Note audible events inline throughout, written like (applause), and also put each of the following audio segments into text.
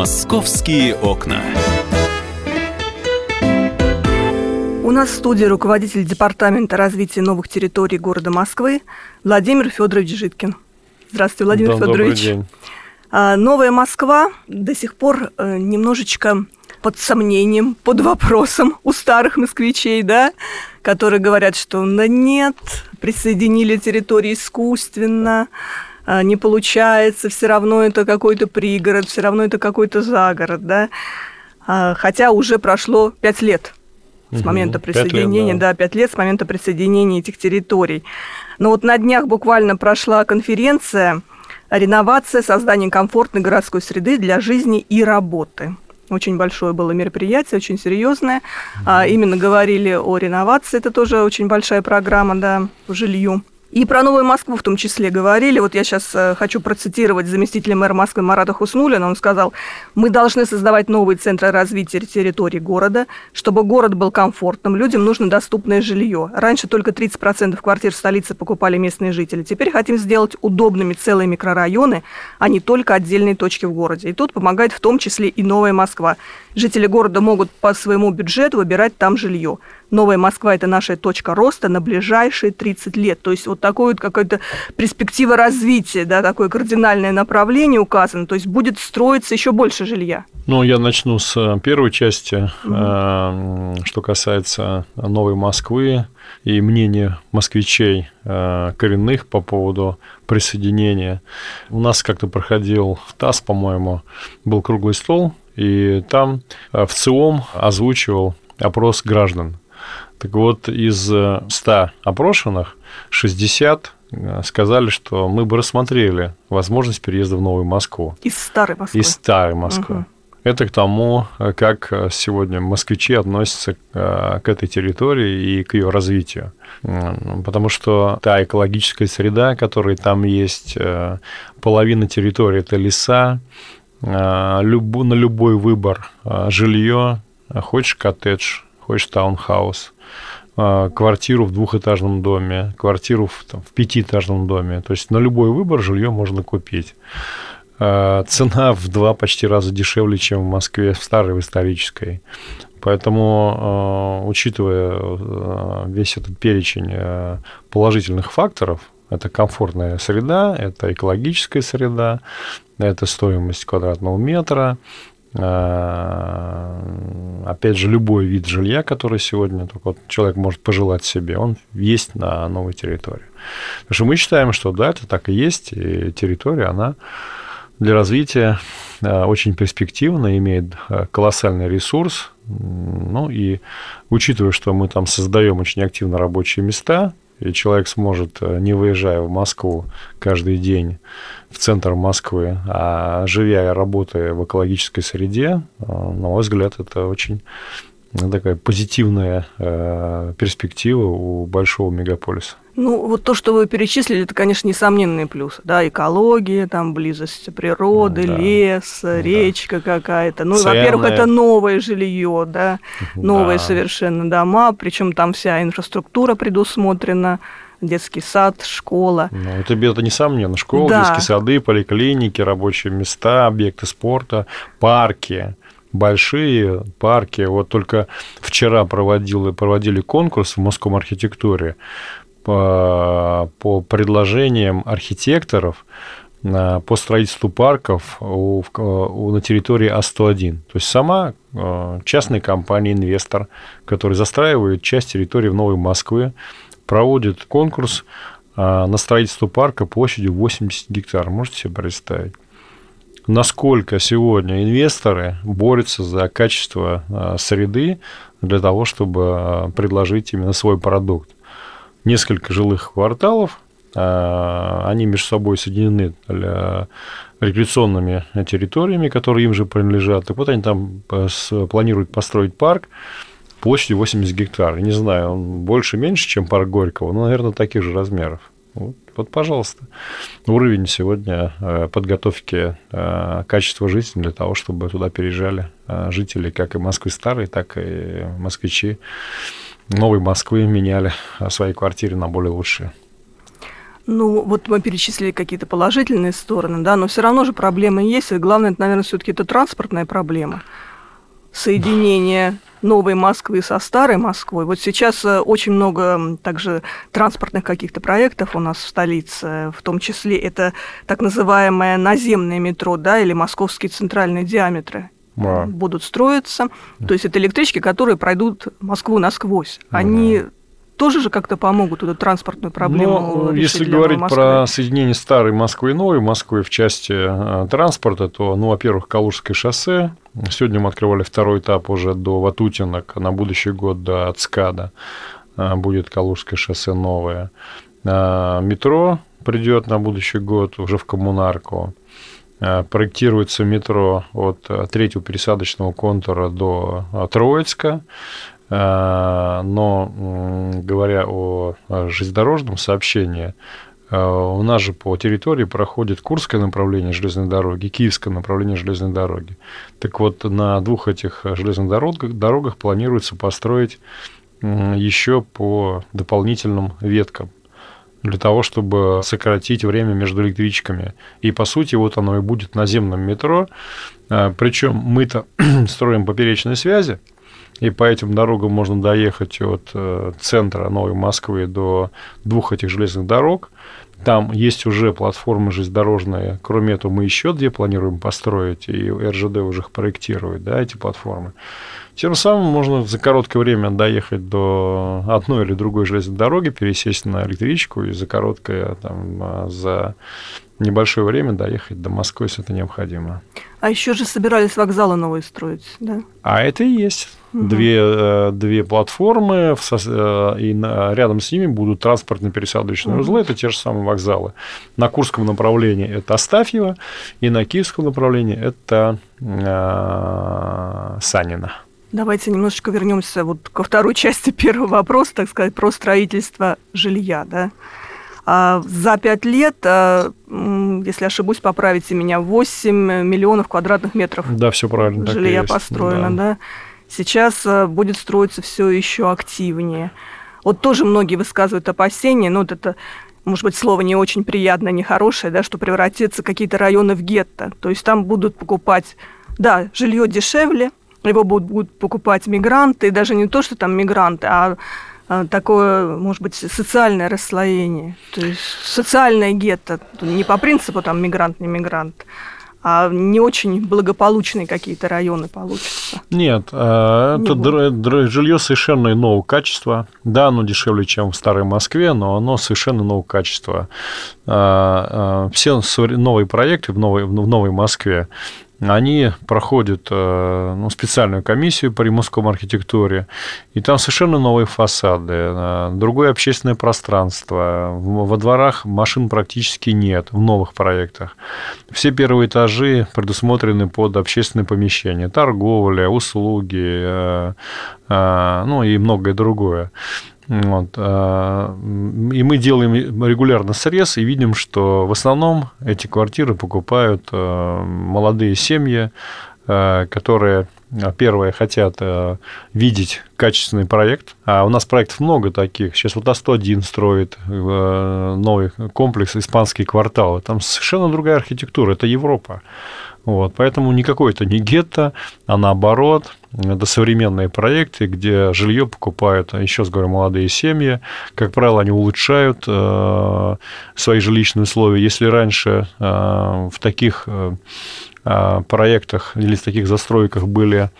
Московские окна. У нас в студии руководитель Департамента развития новых территорий города Москвы Владимир Федорович Житкин. Здравствуйте, Владимир да, Федорович. Добрый день. А, Новая Москва до сих пор э, немножечко под сомнением, под вопросом у старых москвичей, да, которые говорят, что да нет, присоединили территории искусственно, не получается, все равно это какой-то пригород, все равно это какой-то загород, да. А, Хотя уже прошло пять лет с момента лет, присоединения, да. да, пять лет с момента присоединения этих территорий. Но вот на днях буквально прошла конференция «Реновация, создание комфортной городской среды для жизни и работы». Очень большое было мероприятие, очень серьезное. А, именно говорили о реновации, это тоже очень большая программа, да, по жилью. И про Новую Москву в том числе говорили. Вот я сейчас хочу процитировать заместителя мэра Москвы Марата Хуснулина. Он сказал, мы должны создавать новые центры развития территории города, чтобы город был комфортным, людям нужно доступное жилье. Раньше только 30% квартир в столице покупали местные жители. Теперь хотим сделать удобными целые микрорайоны, а не только отдельные точки в городе. И тут помогает в том числе и Новая Москва. Жители города могут по своему бюджету выбирать там жилье. Новая Москва – это наша точка роста на ближайшие 30 лет. То есть вот такой вот какая-то перспектива развития, да, такое кардинальное направление указано. То есть будет строиться еще больше жилья. Ну, я начну с э, первой части, э, что касается Новой Москвы и мнения москвичей э, коренных по поводу присоединения. У нас как-то проходил в ТАСС, по-моему, был круглый стол, и там в ЦИОМ озвучивал опрос граждан. Так вот, из э, 100 опрошенных 60 э, сказали, что мы бы рассмотрели возможность переезда в Новую Москву. Из старой Москвы. Из старой Москвы. Мгм. Это к тому, э, как э, сегодня москвичи относятся э, к этой территории и к ее развитию. Потому что та экологическая среда, которая там есть, э, половина территории – это леса, э, на любой выбор э, жилье, э, хочешь коттедж, хочешь таунхаус, э, квартиру в двухэтажном доме, квартиру в, там, в пятиэтажном доме. То есть на любой выбор жилье можно купить. Э, Цена в два почти раза дешевле, чем в Москве, в старой, в исторической. Поэтому, э, учитывая весь этот перечень положительных факторов, это комфортная среда, это экологическая среда, это стоимость квадратного метра, опять же, любой вид жилья, который сегодня только вот человек может пожелать себе, он есть на новой территории. Потому что мы считаем, что да, это так и есть, и территория, она для развития э, очень перспективна, имеет э, колоссальный ресурс. Ну и учитывая, что мы там создаем очень активно рабочие места, и человек сможет, не выезжая в Москву каждый день в центр Москвы, а живя и работая в экологической среде, э, на мой взгляд, это очень ну, такая позитивная э, перспектива у большого мегаполиса. Ну, вот то, что вы перечислили, это, конечно, несомненный плюс. Да, экология, там, близость природы, Да. лес, Да. речка какая-то. Ну, Цены. во-первых, это новое жилье, да, новые Да. совершенно дома, причем там вся инфраструктура предусмотрена, детский сад, школа. Ну, это, это несомненно. Школы, Да. детские сады, поликлиники, рабочие места, объекты спорта, парки. Большие парки. Вот только вчера проводил, проводили конкурс в Московом архитектуре по, по предложениям архитекторов на- по строительству парков у- у- на территории А101. То есть сама э, частная компания, инвестор, который застраивает часть территории в Новой Москве, проводит конкурс а, на строительство парка площадью 80 гектар. Можете себе представить? Насколько сегодня инвесторы борются за качество а, среды для того, чтобы а, предложить именно свой продукт. Несколько жилых кварталов, они между собой соединены рекреационными территориями, которые им же принадлежат. Так вот они там планируют построить парк площадью 80 гектар. Не знаю, он больше, меньше, чем парк Горького, но, наверное, таких же размеров. Вот, вот, пожалуйста, уровень сегодня э, подготовки э, качества жизни для того, чтобы туда переезжали э, жители как и Москвы старой, так и москвичи новой Москвы меняли свои квартиры на более лучшие. Ну, вот мы перечислили какие-то положительные стороны, да, но все равно же проблемы есть. И главное, это, наверное, все-таки это транспортная проблема. Соединение новой Москвы со старой Москвой. Вот сейчас э, очень много также транспортных каких-то проектов у нас в столице, в том числе это так называемое наземное метро, да, или московские центральные диаметры Да. будут строиться. То есть это электрички, которые пройдут Москву насквозь. Они тоже же как-то помогут эту транспортную проблему Ну, решить если говорить Москвы? про соединение старой Москвы и новой Москвы в части э, транспорта, то, ну, во-первых, Калужское шоссе. Сегодня мы открывали второй этап уже до Ватутинок, на будущий год до ЦКАДа э, будет Калужское шоссе новое. А, Метро придет на будущий год уже в коммунарку. А, Проектируется метро от третьего пересадочного контура до Троицка. А, Но говоря о железнодорожном сообщении, э, у нас же по территории проходит Курское направление железной дороги, Киевское направление железной дороги. Так вот, на двух этих железных дорогах, дорогах планируется построить еще по дополнительным веткам для того, чтобы сократить время между электричками. И, по сути, вот оно и будет наземным метро. Причем мы-то (clears throat) строим поперечные связи, и по этим дорогам можно доехать от э, центра Новой Москвы до двух этих железных дорог. Там есть уже платформы железнодорожные. Кроме этого, мы еще две планируем построить, и РЖД уже их проектирует, да, эти платформы. Тем самым можно за короткое время доехать до одной или другой железной дороги, пересесть на электричку и за короткое, там, а, за небольшое время доехать до Москвы, если это необходимо. А еще же собирались вокзалы новые строить, да? А это и есть. Мгм. Две, э, две платформы, э, и рядом с ними будут транспортно-пересадочные Мгм. узлы, это те же самые вокзалы. На Курском направлении это Астафьево, и на Киевском направлении это э, Санина. Давайте немножечко вернемся вот ко второй части первого вопроса, так сказать, про строительство жилья, да. А за пять лет, если ошибусь, поправите меня, 8 миллионов квадратных метров Да, все правильно. жилья построено, Да. да. Сейчас а, будет строиться все еще активнее. Вот тоже многие высказывают опасения, ну вот это, может быть, слово не очень приятное, нехорошее, да, что превратится какие-то районы в гетто. То есть там будут покупать, да, жилье дешевле, его будут, будут покупать мигранты, и даже не то, что там мигранты, а а, такое, может быть, социальное расслоение. То есть социальное гетто. Не по принципу там мигрант, не мигрант, а не очень благополучные какие-то районы получатся. Нет, э, Не это др- жилье совершенно иного качества. Да, оно дешевле, чем в старой Москве, но оно совершенно иного качества. Э, э, Все новые проекты в новой, в новой Москве, они проходят э, ну, специальную комиссию по ремонтскому архитектуре, и там совершенно новые фасады, э, другое общественное пространство, во дворах машин практически нет в новых проектах. Все первые этажи предусмотрены под общественные помещения, торговля, услуги, э, ну и многое другое. Вот. э, И мы делаем регулярно срез и видим, что в основном эти квартиры покупают э, молодые семьи, э, которые, первое, хотят видеть качественный проект. А у нас проектов много таких. Сейчас вот А101 строит новый комплекс «Испанские кварталы». Там совершенно другая архитектура. Это Европа. Вот, поэтому никакой это не гетто, а наоборот, это современные проекты, где жилье покупают, еще раз говорю, молодые семьи. Как правило, они улучшают э, свои жилищные условия. Если раньше э, в таких э, проектах или в таких застройках были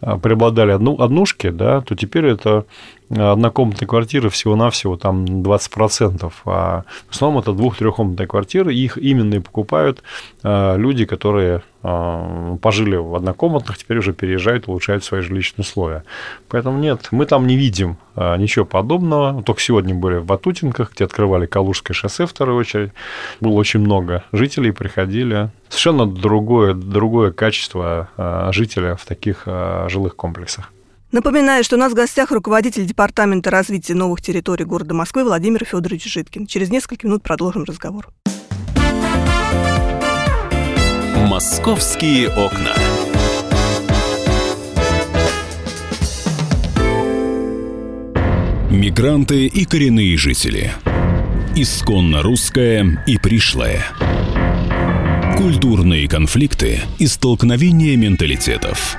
преобладали одну, однушки, да, то теперь это однокомнатные квартиры всего-навсего там 20%, а в основном это двух-трехкомнатные квартиры, их именно и покупают э, люди, которые э, пожили в однокомнатных, теперь уже переезжают, улучшают свои жилищные условия. Поэтому нет, мы там не видим э, ничего подобного. Только сегодня были в Батутинках, где открывали Калужское шоссе в вторую очередь. Было очень много жителей, приходили. Совершенно другое, другое качество жителя в таких жилых комплексах. Напоминаю, что у нас в гостях руководитель Департамента развития новых территорий города Москвы Владимир Федорович Житкин. Через несколько минут продолжим разговор. Московские окна. Мигранты и коренные жители. Исконно русское и пришлое. Культурные конфликты и столкновения менталитетов.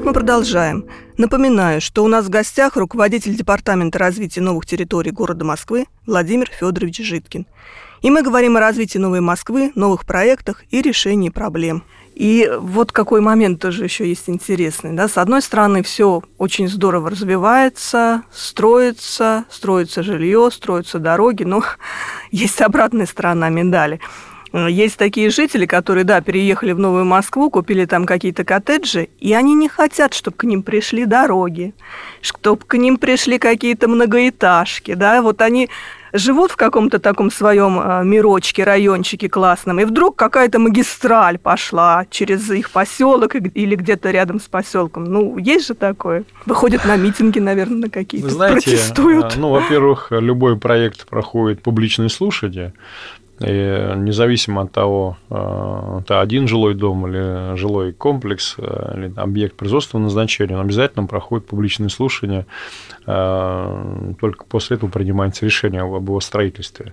Итак, мы продолжаем. Напоминаю, что у нас в гостях руководитель Департамента развития новых территорий города Москвы Владимир Федорович Житкин. И мы говорим о развитии новой Москвы, новых проектах и решении проблем. И вот какой момент тоже еще есть интересный. Да? С одной стороны, все очень здорово развивается, строится, строится жилье, строятся дороги, но (laughs) есть обратная сторона медали – есть такие жители, которые, да, переехали в Новую Москву, купили там какие-то коттеджи, и они не хотят, чтобы к ним пришли дороги, чтобы к ним пришли какие-то многоэтажки, да, вот они живут в каком-то таком своем э, мирочке, райончике классном, и вдруг какая-то магистраль пошла через их поселок или где-то рядом с поселком. Ну, есть же такое. Выходят на митинги, наверное, на какие-то. Вы знаете, протестуют. Э, ну, во-первых, любой проект проходит публичные слушания. И независимо от того, э, это один жилой дом или жилой комплекс, э, или объект производственного назначения, он обязательно проходит публичные слушания, э, только после этого принимается решение об его строительстве.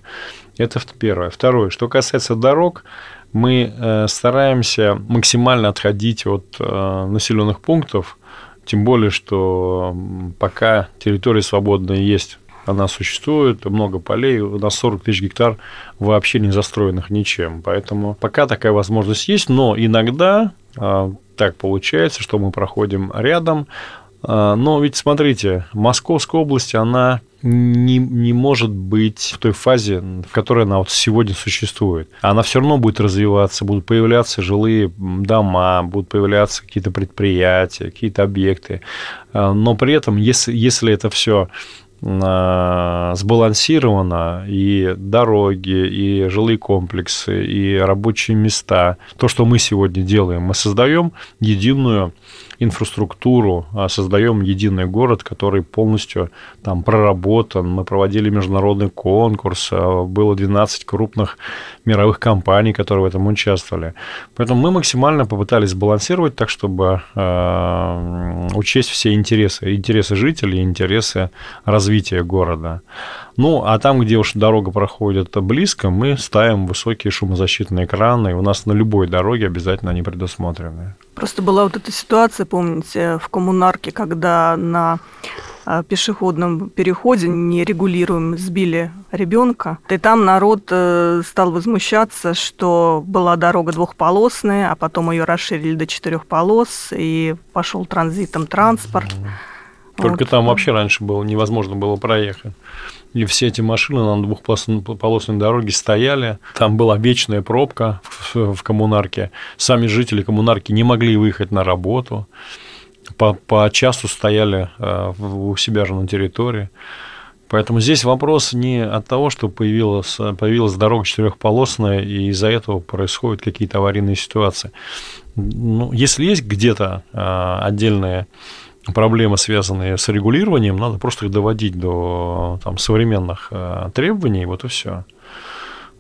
Это первое. Второе, что касается дорог, мы стараемся максимально отходить от населенных пунктов, тем более, что пока территория свободная есть она существует, много полей, у нас 40 тысяч гектар вообще не застроенных ничем. Поэтому пока такая возможность есть, но иногда а, так получается, что мы проходим рядом. А, но ведь смотрите, Московская область, она не, не может быть в той фазе, в которой она вот сегодня существует. Она все равно будет развиваться, будут появляться жилые дома, будут появляться какие-то предприятия, какие-то объекты. А, но при этом, если, если это все сбалансировано и дороги, и жилые комплексы, и рабочие места. То, что мы сегодня делаем, мы создаем единую инфраструктуру, а создаем единый город, который полностью там проработан. Мы проводили международный конкурс, а было 12 крупных мировых компаний, которые в этом участвовали. Поэтому мы максимально попытались сбалансировать так, чтобы э, учесть все интересы, интересы жителей, интересы развития города. Ну, а там, где уж дорога проходит близко, мы ставим высокие шумозащитные экраны, и у нас на любой дороге обязательно они предусмотрены. Просто была вот эта ситуация, помните, в коммунарке, когда на а, пешеходном переходе нерегулируем сбили ребенка. И там народ э, стал возмущаться, что была дорога двухполосная, а потом ее расширили до четырех полос, и пошел транзитом транспорт. Только вот. там вообще раньше было невозможно было проехать. И все эти машины на двухполосной дороге стояли. Там была вечная пробка в, коммунарке. Сами жители коммунарки не могли выехать на работу. По, по часу стояли э, у себя же на территории. Поэтому здесь вопрос не от того, что появилась, появилась дорога четырехполосная, и из-за этого происходят какие-то аварийные ситуации. Ну, если есть где-то э, отдельные проблемы, связанные с регулированием, надо просто их доводить до там, современных э, требований, вот и все.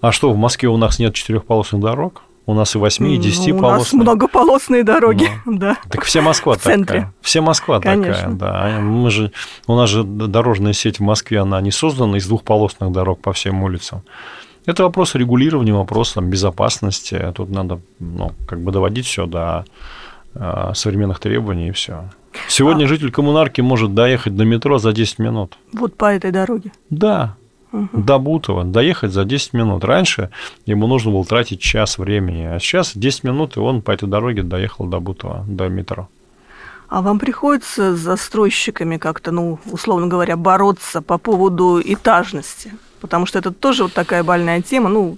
А что, в Москве у нас нет четырехполосных дорог? У нас и 8, и 10 ну, У нас многополосные дороги, ну, (laughs) да. Так вся Москва в такая. Центре. Вся Москва Конечно. такая, да. Мы же, у нас же дорожная сеть в Москве, она не создана из двухполосных дорог по всем улицам. Это вопрос регулирования, вопрос там, безопасности. Тут надо ну, как бы доводить все до э, современных требований и все. Сегодня а... житель коммунарки может доехать до метро за 10 минут. Вот по этой дороге? Да. Угу. До Бутова доехать за 10 минут. Раньше ему нужно было тратить час времени, а сейчас 10 минут, и он по этой дороге доехал до Бутова, до метро. А вам приходится с застройщиками как-то, ну, условно говоря, бороться по поводу этажности? Потому что это тоже вот такая больная тема, ну,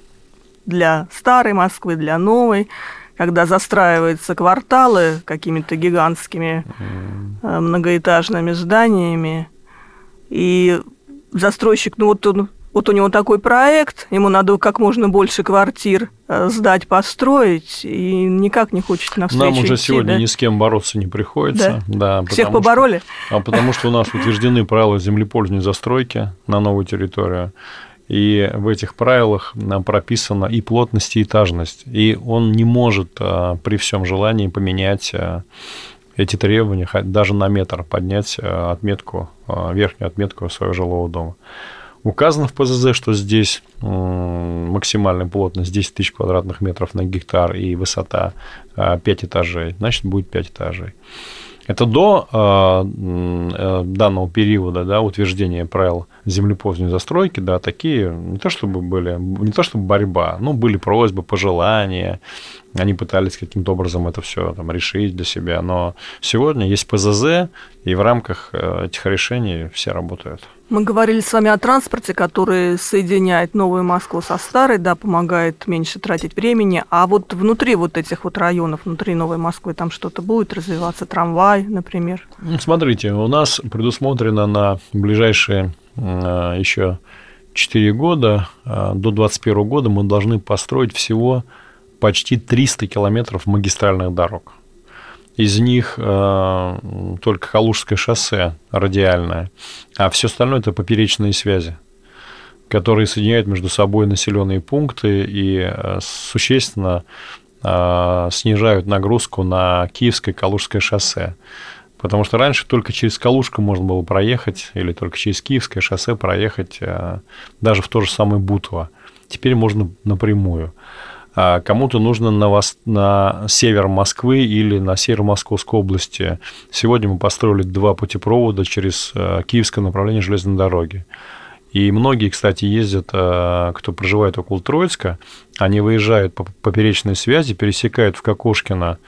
для старой Москвы, для новой когда застраиваются кварталы какими-то гигантскими э, многоэтажными зданиями, и застройщик, ну вот он вот у него такой проект, ему надо как можно больше квартир э, сдать, построить, и никак не хочет навстречу Нам уже идти, сегодня да? ни с кем бороться не приходится. Да? Всех потому побороли? Что, а потому что у нас утверждены правила землепользования застройки на новую территорию. И в этих правилах нам прописана и плотность, и этажность. И он не может а, при всем желании поменять а, эти требования, даже на метр поднять а, отметку, верхнюю отметку своего жилого дома. Указано в ПЗЗ, что здесь максимальная плотность 10 тысяч квадратных метров на гектар и высота 5 этажей, значит, будет 5 этажей. Это до э, данного периода да, утверждения правил землепользования застройки, да, такие не то чтобы были, не то чтобы борьба, но были просьбы, пожелания, они пытались каким-то образом это все там, решить для себя. Но сегодня есть ПЗЗ, и в рамках э, этих решений все работают. Мы говорили с вами о транспорте, который соединяет Новую Москву со Старой, да, помогает меньше тратить времени. А вот внутри вот этих вот районов, внутри Новой Москвы, там что-то будет развиваться? Трамвай, например? Смотрите, у нас предусмотрено на ближайшие еще 4 года, э, до 2021 года мы должны построить всего почти 300 километров магистральных дорог. Из них э, только Калужское шоссе радиальное, а все остальное это поперечные связи, которые соединяют между собой населенные пункты и э, существенно э, снижают нагрузку на Киевское Калужское шоссе. Потому что раньше только через Калужку можно было проехать, или только через Киевское шоссе проехать э, даже в то же самое Бутово. Теперь можно напрямую. А кому-то нужно на, вос... на север Москвы или на север Московской области. Сегодня мы построили два путепровода через э, киевское направление железной дороги. И многие, кстати, ездят, э, кто проживает около Троицка, они выезжают по поперечной связи, пересекают в Кокошкино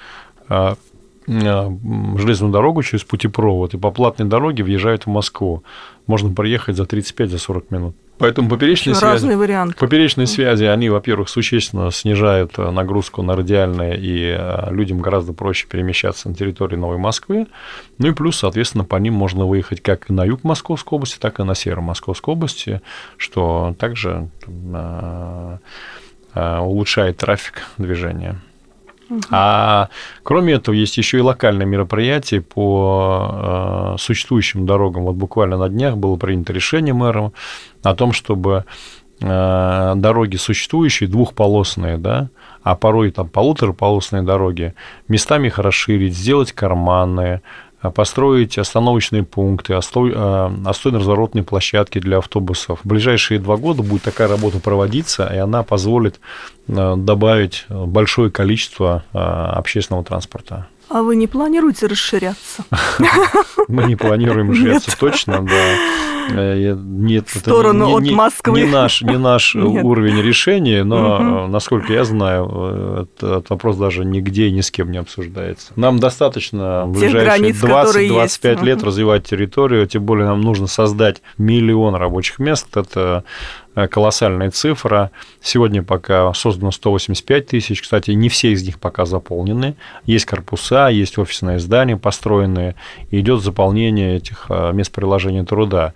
железную дорогу через путепровод и по платной дороге въезжают в Москву. Можно проехать за 35-40 минут. Поэтому поперечные связи, разные варианты. поперечные связи, они, во-первых, существенно снижают э, нагрузку на радиальные, и э, людям гораздо проще перемещаться на территории Новой Москвы. Ну и плюс, соответственно, по ним можно выехать как на юг Московской области, так и на север Московской области, что также э, улучшает трафик движения. А кроме этого, есть еще и локальные мероприятия по э, существующим дорогам. Вот буквально на днях было принято решение мэром о том, чтобы э, дороги существующие, двухполосные, да, а порой там полутораполосные дороги, местами их расширить, сделать карманные, построить остановочные пункты, отстойно-разворотные площадки для автобусов. В ближайшие два года будет такая работа проводиться, и она позволит э, добавить большое количество э, общественного транспорта. А вы не планируете расширяться? (laughs) Мы не планируем расширяться точно, да. Э, нет, в сторону не, от не, Москвы. Не наш, не наш (laughs) уровень решения, но, угу. насколько я знаю, этот вопрос даже нигде и ни с кем не обсуждается. Нам достаточно в ближайшие 20-25 лет угу. развивать территорию, тем более нам нужно создать миллион рабочих мест. Это Э, колоссальная цифра. Сегодня пока создано 185 тысяч. Кстати, не все из них пока заполнены. Есть корпуса, есть офисные здания построенные. идет заполнение этих э, мест приложения труда.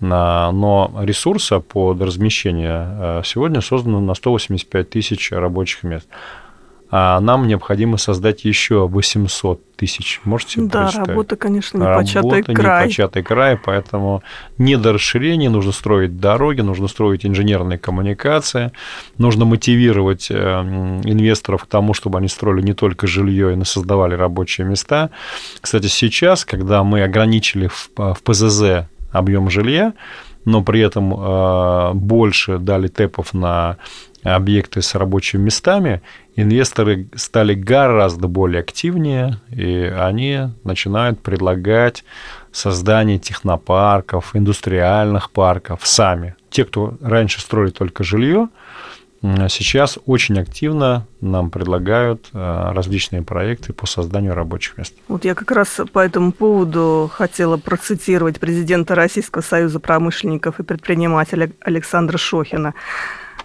Но ресурса под размещение э, сегодня создано на 185 тысяч рабочих мест а нам необходимо создать еще 800 тысяч. Можете себе Да, представить? работа, конечно, непочатый работа, край. непочатый край, поэтому не до расширения, нужно строить дороги, нужно строить инженерные коммуникации, нужно мотивировать э, инвесторов к тому, чтобы они строили не только жилье и создавали рабочие места. Кстати, сейчас, когда мы ограничили в, в ПЗЗ объем жилья, но при этом э, больше дали тэпов на объекты с рабочими местами, инвесторы стали гораздо более активнее, и они начинают предлагать создание технопарков, индустриальных парков сами. Те, кто раньше строили только жилье, сейчас очень активно нам предлагают э, различные проекты по созданию рабочих мест. Вот я как раз по этому поводу хотела процитировать президента Российского союза промышленников и предпринимателей Александра Шохина.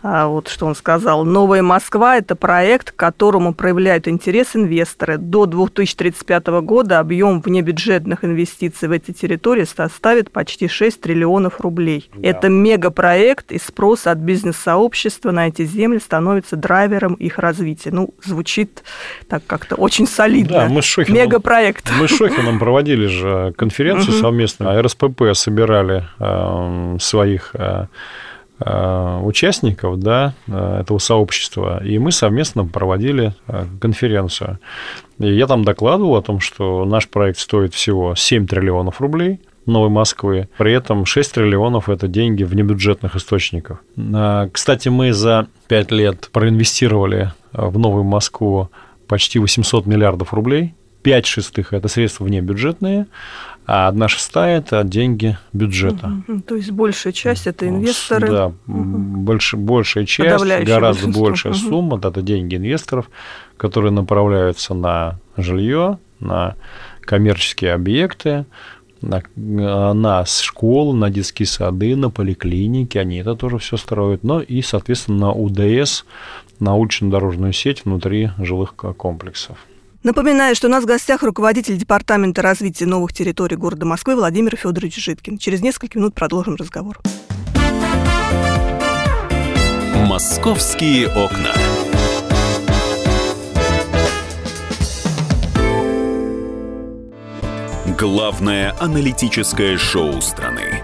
А вот что он сказал. «Новая Москва – это проект, к которому проявляют интерес инвесторы. До 2035 года объем внебюджетных инвестиций в эти территории составит почти 6 триллионов рублей. Да. Это мегапроект, и спрос от бизнес-сообщества на эти земли становится драйвером их развития». Ну, звучит так как-то очень солидно. Да, мы с Шохином, Мегапроект. Мы с Шохином проводили же конференцию совместно, а РСПП собирали э, своих Э, участников да, э, этого сообщества, и мы совместно проводили э, конференцию. И я там докладывал о том, что наш проект стоит всего 7 триллионов рублей Новой Москвы, при этом 6 триллионов – это деньги внебюджетных источников. Кстати, мы за 5 лет проинвестировали в Новую Москву почти 800 миллиардов рублей, 5 шестых – это средства внебюджетные, а одна шестая – это деньги бюджета. Угу. То есть большая часть – это инвесторы? Да, угу. больше, большая часть, гораздо большая угу. сумма – это деньги инвесторов, которые направляются на жилье, на коммерческие объекты, на, на школы, на детские сады, на поликлиники, они это тоже все строят, но и, соответственно, на УДС, на улично-дорожную сеть внутри жилых комплексов. Напоминаю, что у нас в гостях руководитель Департамента развития новых территорий города Москвы Владимир Федорович Житкин. Через несколько минут продолжим разговор. Московские окна. Главное аналитическое шоу страны.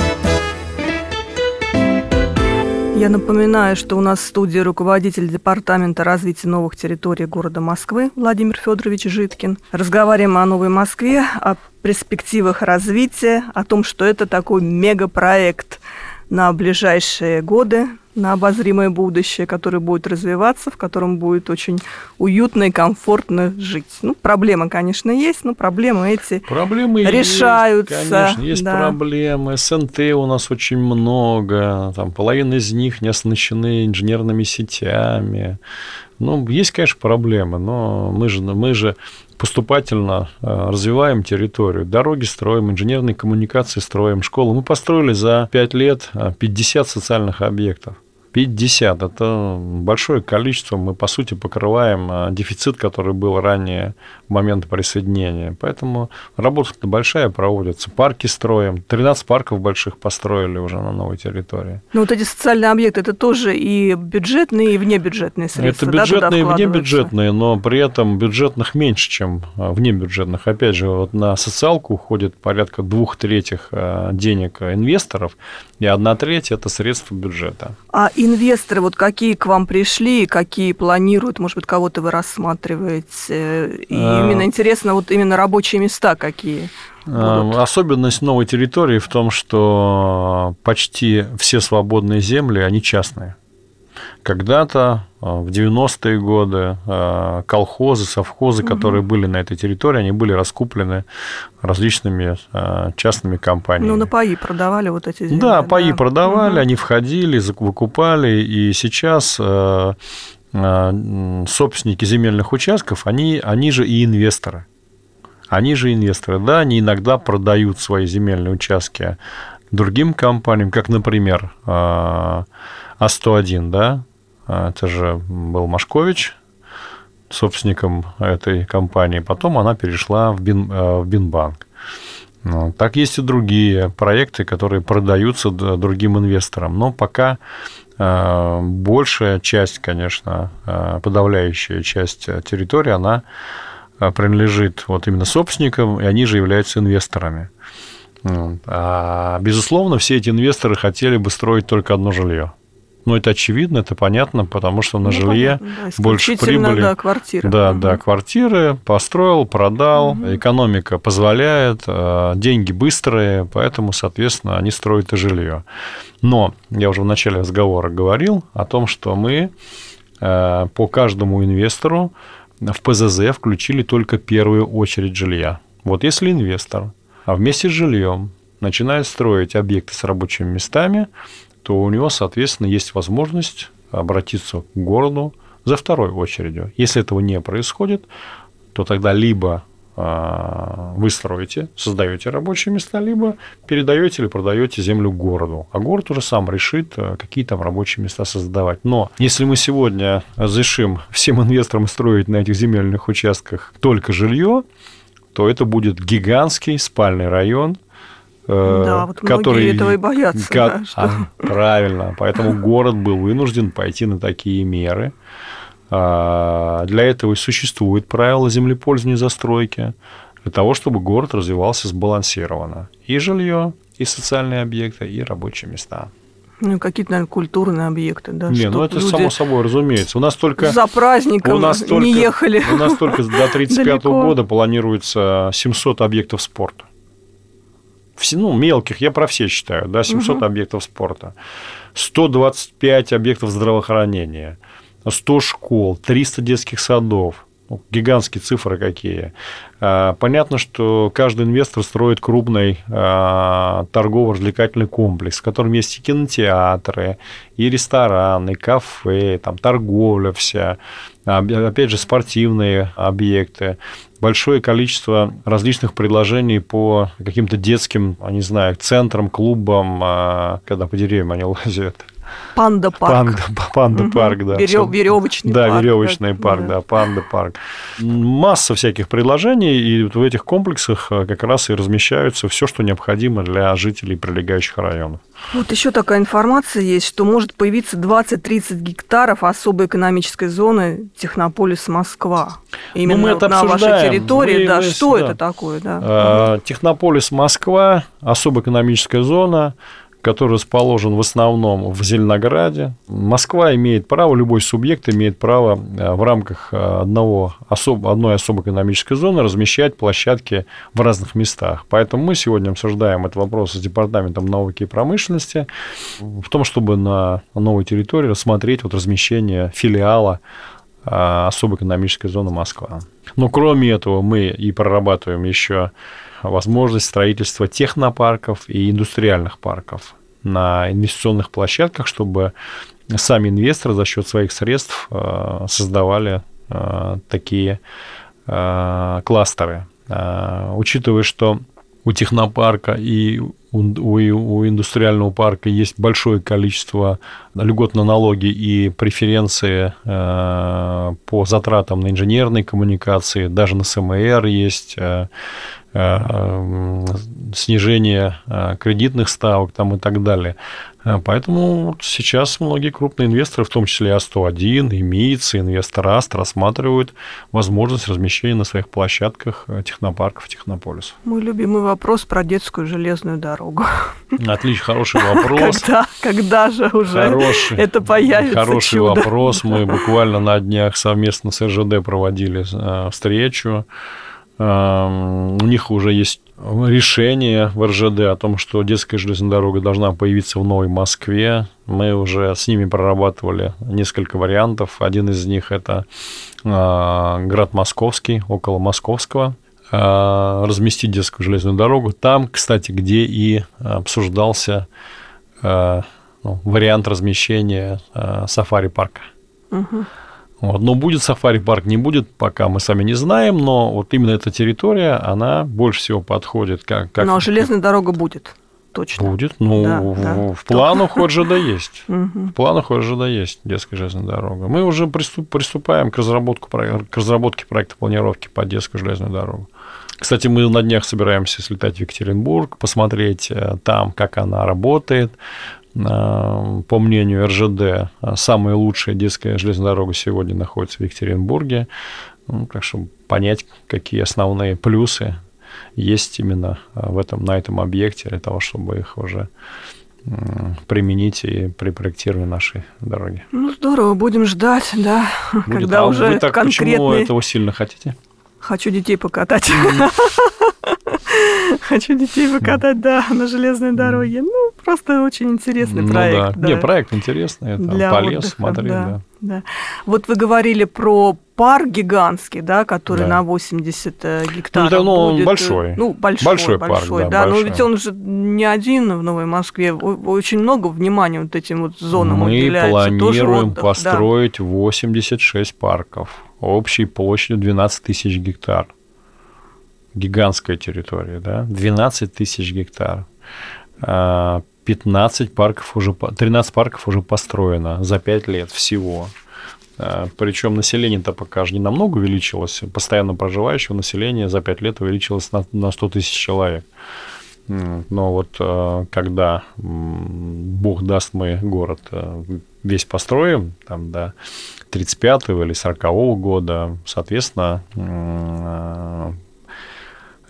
Я напоминаю, что у нас в студии руководитель Департамента развития новых территорий города Москвы Владимир Федорович Житкин. Разговариваем о Новой Москве, о перспективах развития, о том, что это такой мегапроект на ближайшие годы, на обозримое будущее, которое будет развиваться, в котором будет очень уютно и комфортно жить. Ну, проблемы, конечно, есть, но проблемы эти проблемы решаются. Есть, конечно, есть да. проблемы. СНТ у нас очень много, там половина из них не оснащены инженерными сетями. Ну, есть, конечно, проблемы, но мы же, мы же поступательно э, развиваем территорию. Дороги строим, инженерные коммуникации строим, школы. Мы построили за 5 лет 50 э, социальных объектов. 50 – это большое количество. Мы, по сути, покрываем а, дефицит, который был ранее в момент присоединения. Поэтому работа большая проводится. Парки строим. 13 парков больших построили уже на новой территории. Ну, вот эти социальные объекты – это тоже и бюджетные, и внебюджетные средства, Это бюджетные да, и внебюджетные, но при этом бюджетных меньше, чем а, внебюджетных. Опять же, вот на социалку уходит порядка двух третьих а, денег инвесторов, и одна треть – это средства бюджета. А инвесторы, вот какие к вам пришли, какие планируют, может быть, кого-то вы рассматриваете? И а... именно интересно, вот именно рабочие места какие? Будут. Особенность новой территории в том, что почти все свободные земли, они частные. Когда-то а, в 90-е годы а, колхозы, совхозы, угу. которые были на этой территории, они были раскуплены различными а, частными компаниями. Ну, на паи продавали вот эти земли. Да, паи да. продавали, угу. они входили, выкупали, и сейчас собственники земельных участков, они, они же и инвесторы. Они же инвесторы, да, они иногда продают свои земельные участки другим компаниям, как, например, а101, да, а, это же был Машкович, собственником этой компании. Потом она перешла в, Бин, э, в Бинбанк. Ну, так есть и другие проекты, которые продаются другим инвесторам. Но пока э, большая часть, конечно, э, подавляющая часть территории, она принадлежит вот именно собственникам, и они же являются инвесторами. А, безусловно, все эти инвесторы хотели бы строить только одно жилье. Ну, это очевидно, это понятно, потому что на Ну, жилье понятно, да, больше прибыли. Да, квартиры. Да, Мгм. да, квартиры построил, продал, экономика позволяет, э, деньги быстрые, поэтому, соответственно, они строят и жилье. Но я уже в начале разговора говорил о том, что мы э, по каждому инвестору в ПЗЗ включили только первую очередь жилья. Вот если инвестор а вместе с жильем начинает строить объекты с рабочими местами, то у него, соответственно, есть возможность обратиться к городу за второй очередью. Если этого не происходит, то тогда либо а, вы строите, создаете рабочие места, либо передаете или продаете землю городу. А город уже сам решит, а, какие там рабочие места создавать. Но если мы сегодня разрешим всем инвесторам строить на этих земельных участках только жилье, то это будет гигантский спальный район, Да, вот многие этого и боятся, ка- да, что- а, правильно. Поэтому город был вынужден пойти на такие меры. А, Для этого и существует правило землепользования и застройки, для того, чтобы город развивался сбалансированно. И жилье, и социальные объекты, и рабочие места. Ну, какие-то, наверное, культурные объекты, да. Не, ну это люди само собой разумеется. У нас только... За праздником У нас только, не ехали. У нас только до 35 далеко. года планируется 700 объектов спорта. Все, ну, мелких, я про все считаю, да, 700 объектов спорта. 125 объектов здравоохранения, 100 школ, 300 детских садов. Ну, гигантские цифры какие. А, Понятно, что каждый инвестор строит крупный а, торгово-развлекательный комплекс, в котором есть и кинотеатры, и рестораны, и кафе, там торговля вся, а, опять же, спортивные объекты, большое количество различных предложений по каким-то детским, не знаю, центрам, клубам, когда по деревьям они (laughs) лазят. Панда парк. Панда, панда Мгм. парк, да. Всё. верёвочный да, парк, веревочный да, парк, да. да, панда парк. Масса всяких предложений, и вот в этих комплексах а, как раз и размещаются все, что необходимо для жителей прилегающих районов. Вот еще такая информация есть, что может появиться 20-30 гектаров особой экономической зоны Технополис Москва. Именно Ну, мы вот это на вашей территории, Мы- да, мы что сюда. это такое, да? А, Технополис Москва, особая экономическая зона, который расположен в основном в Зеленограде. Москва имеет право, любой субъект имеет право э, в рамках э, одного, особ, одной особой экономической зоны размещать площадки в разных местах. Поэтому мы сегодня обсуждаем этот вопрос с Департаментом науки и промышленности в том, чтобы на новой территории рассмотреть вот размещение филиала а, особой экономической зоны Москва. Но кроме этого мы и прорабатываем еще возможность строительства технопарков и индустриальных парков на инвестиционных площадках, чтобы сами инвесторы за счет своих средств э, создавали э, такие э, кластеры. Учитывая, что у технопарка и у, индустриального парка есть большое количество льгот на налоги и преференции по затратам на инженерные коммуникации, даже на СМР есть снижение э, кредитных ставок там и так далее. Э, Поэтому сейчас многие крупные инвесторы, в том числе А101, и МИЦ, и инвестор Аст, рассматривают возможность размещения на своих площадках э, технопарков, технополисов. Мой любимый вопрос про детскую железную дорогу. Отлично, хороший вопрос. Когда, когда же уже Хороший, это появится хороший чудо? вопрос. Мы буквально на днях совместно с РЖД проводили э, встречу. У них уже есть решение в РЖД о том, что детская железная дорога должна появиться в Новой Москве. Мы уже с ними прорабатывали несколько вариантов. Один из них это э, град Московский, около Московского э, разместить детскую железную дорогу. Там, кстати, где и обсуждался э, ну, вариант размещения сафари-парка. Мгм. Вот. Но будет сафари-парк, не будет, пока мы сами не знаем, но вот именно эта территория, она больше всего подходит. Как, как Но железная дорога будет, точно. Будет, ну, Да, в, да. в планах ОРЖД есть. (laughs) В планах ОРЖД есть детская железная дорога. Мы уже приступ- приступаем к, разработку, про- к разработке проекта планировки под детскую железную дорогу. Кстати, мы на днях собираемся слетать в Екатеринбург, посмотреть э, там, как она работает. Э, По мнению РЖД, самая лучшая детская железная дорога сегодня находится в Екатеринбурге. Ну, так что понять, какие основные плюсы есть именно э, в этом, на этом объекте, для того, чтобы их уже применить и при проектировании нашей дороги. Ну, здорово, будем ждать, да, Будет. когда а уже вы так почему конкретные... этого сильно хотите? Хочу детей покатать. (laughs) (laughs) Хочу детей покатать, да, на железной дороге. Ну, просто очень интересный Ну проект. да. Не, проект интересный, это полез смотреть, да, да. да. Вот вы говорили про парк гигантский, да, который Да. на 80 э, гектаров да, ну, он будет. большой. Ну, большой, Большой парк, большой, да, Но большой. ведь он же не один в Новой Москве. Очень много внимания вот этим вот зонам Мы уделяется. Тоже планируем отдых, да. построить 86 парков общей площадью 12 тысяч гектар. Гигантская территория, да? 12 тысяч гектар. А, 15 парков уже, по- 13 парков уже построено за 5 лет всего. Причем население-то пока же не намного увеличилось. Постоянно проживающего населения за 5 лет увеличилось на, на 100 тысяч человек. Но вот э, когда Бог даст, мы город э, весь построим, там до 35 или 40 года, соответственно,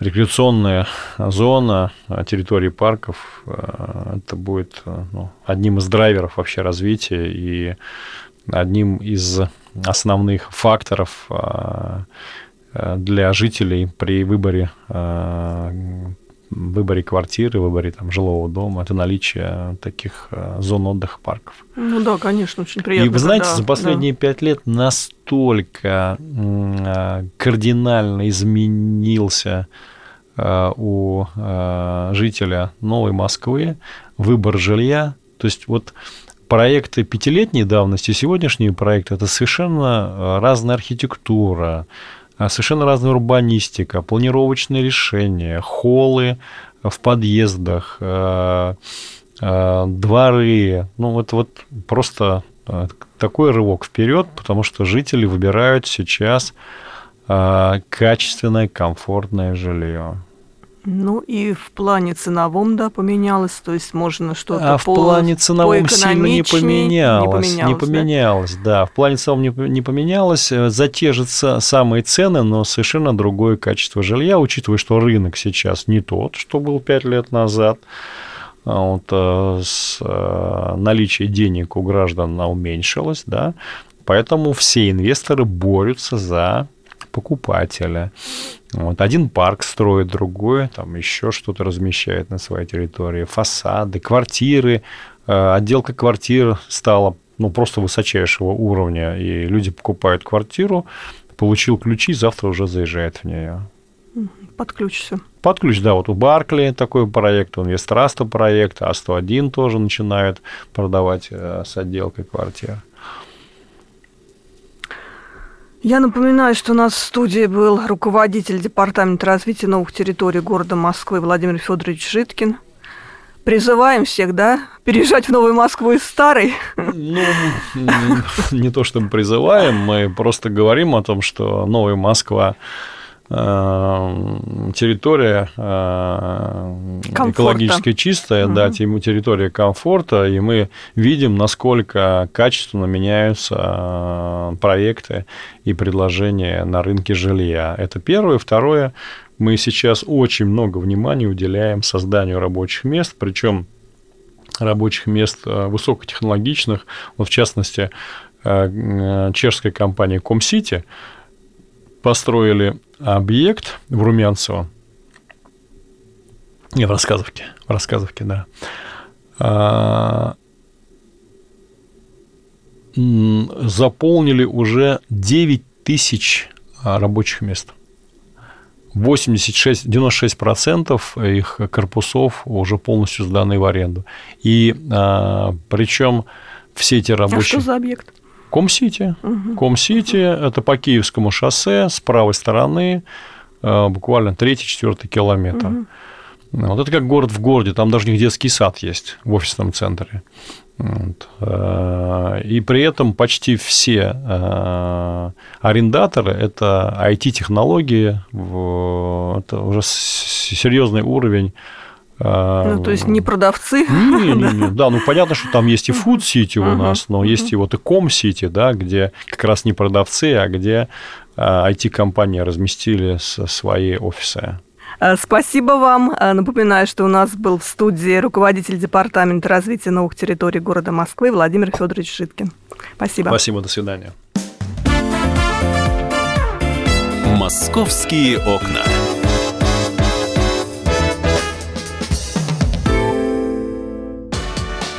рекреационная зона э, территории парков, э, это будет э, ну, одним из драйверов вообще развития и одним из основных факторов для жителей при выборе выборе квартиры, выборе там, жилого дома, это наличие таких зон отдыха, парков. Ну да, конечно, очень приятно. И вы знаете, когда- за последние пять лет настолько кардинально изменился у э, жителя Новой Москвы выбор жилья. То есть вот проекты пятилетней давности, сегодняшние проекты, это совершенно э, разная архитектура, э, совершенно разная урбанистика, планировочные решения, холлы в подъездах, э, э, дворы. Ну, это вот просто э, такой рывок вперед, потому что жители выбирают сейчас э, качественное, комфортное жилье. Ну и в плане ценовом, да, поменялось, то есть можно что-то А в по- плане ценовом сильно не поменялось. Не да? поменялось, да. В плане ценовом не, не поменялось. Э, За те же самые цены, но совершенно другое качество жилья, учитывая, что рынок сейчас не тот, что был 5 лет назад. А Вот, э, с, э, наличие денег у граждан уменьшилось, да, поэтому все инвесторы борются за покупателя. Вот, один парк строит, другой там еще что-то размещает на своей территории, фасады, квартиры, Э, отделка квартир стала ну, просто высочайшего уровня, и люди покупают квартиру, получил ключи, завтра уже заезжает в нее. Под ключ все. Под ключ, да, вот у Баркли такой проект, у Инвестраста проект, А101 тоже начинают продавать э, с отделкой квартир. Я напоминаю, что у нас в студии был руководитель Департамента развития новых территорий города Москвы Владимир Федорович Житкин. Призываем всех, да, переезжать в Новую Москву из старой. Ну, (laughs) не то чтобы призываем, мы просто говорим о том, что Новая Москва территория э, Комфорта. экологически чистая, да, тем- территория комфорта, и мы видим, насколько качественно меняются э, проекты и предложения на рынке жилья. Это первое. Второе, мы сейчас очень много внимания уделяем созданию рабочих мест, причем рабочих мест э, высокотехнологичных. Вот в частности, э, э, чешская компания Комсити построили объект в Румянцево. Не, в Рассказовке. В Рассказовке, да. А, Заполнили уже 9 тысяч а, рабочих мест. 86, 96% их корпусов уже полностью сданы в аренду. И а, причем все эти А рабочие... что за объект? Ком-Сити. Ком-Сити – это по Киевскому шоссе с правой стороны, э, буквально третий-четвертый километр. Вот это как город в городе, там даже у них детский сад есть в офисном центре. Вот. Э, И при этом почти все арендаторы – это IT-технологии, это уже серьезный уровень. Э, Ну, то есть не продавцы. не, не, не. (laughs) Да, ну понятно, что там есть и Food City у нас, но есть и вот и Com City, да, где как раз не продавцы, а где а, IT-компании разместили с- свои офисы. Э, спасибо вам. Напоминаю, что у нас был в студии руководитель Департамента развития новых территорий города Москвы Владимир Федорович Житкин. Спасибо. Спасибо, до свидания. «Московские окна».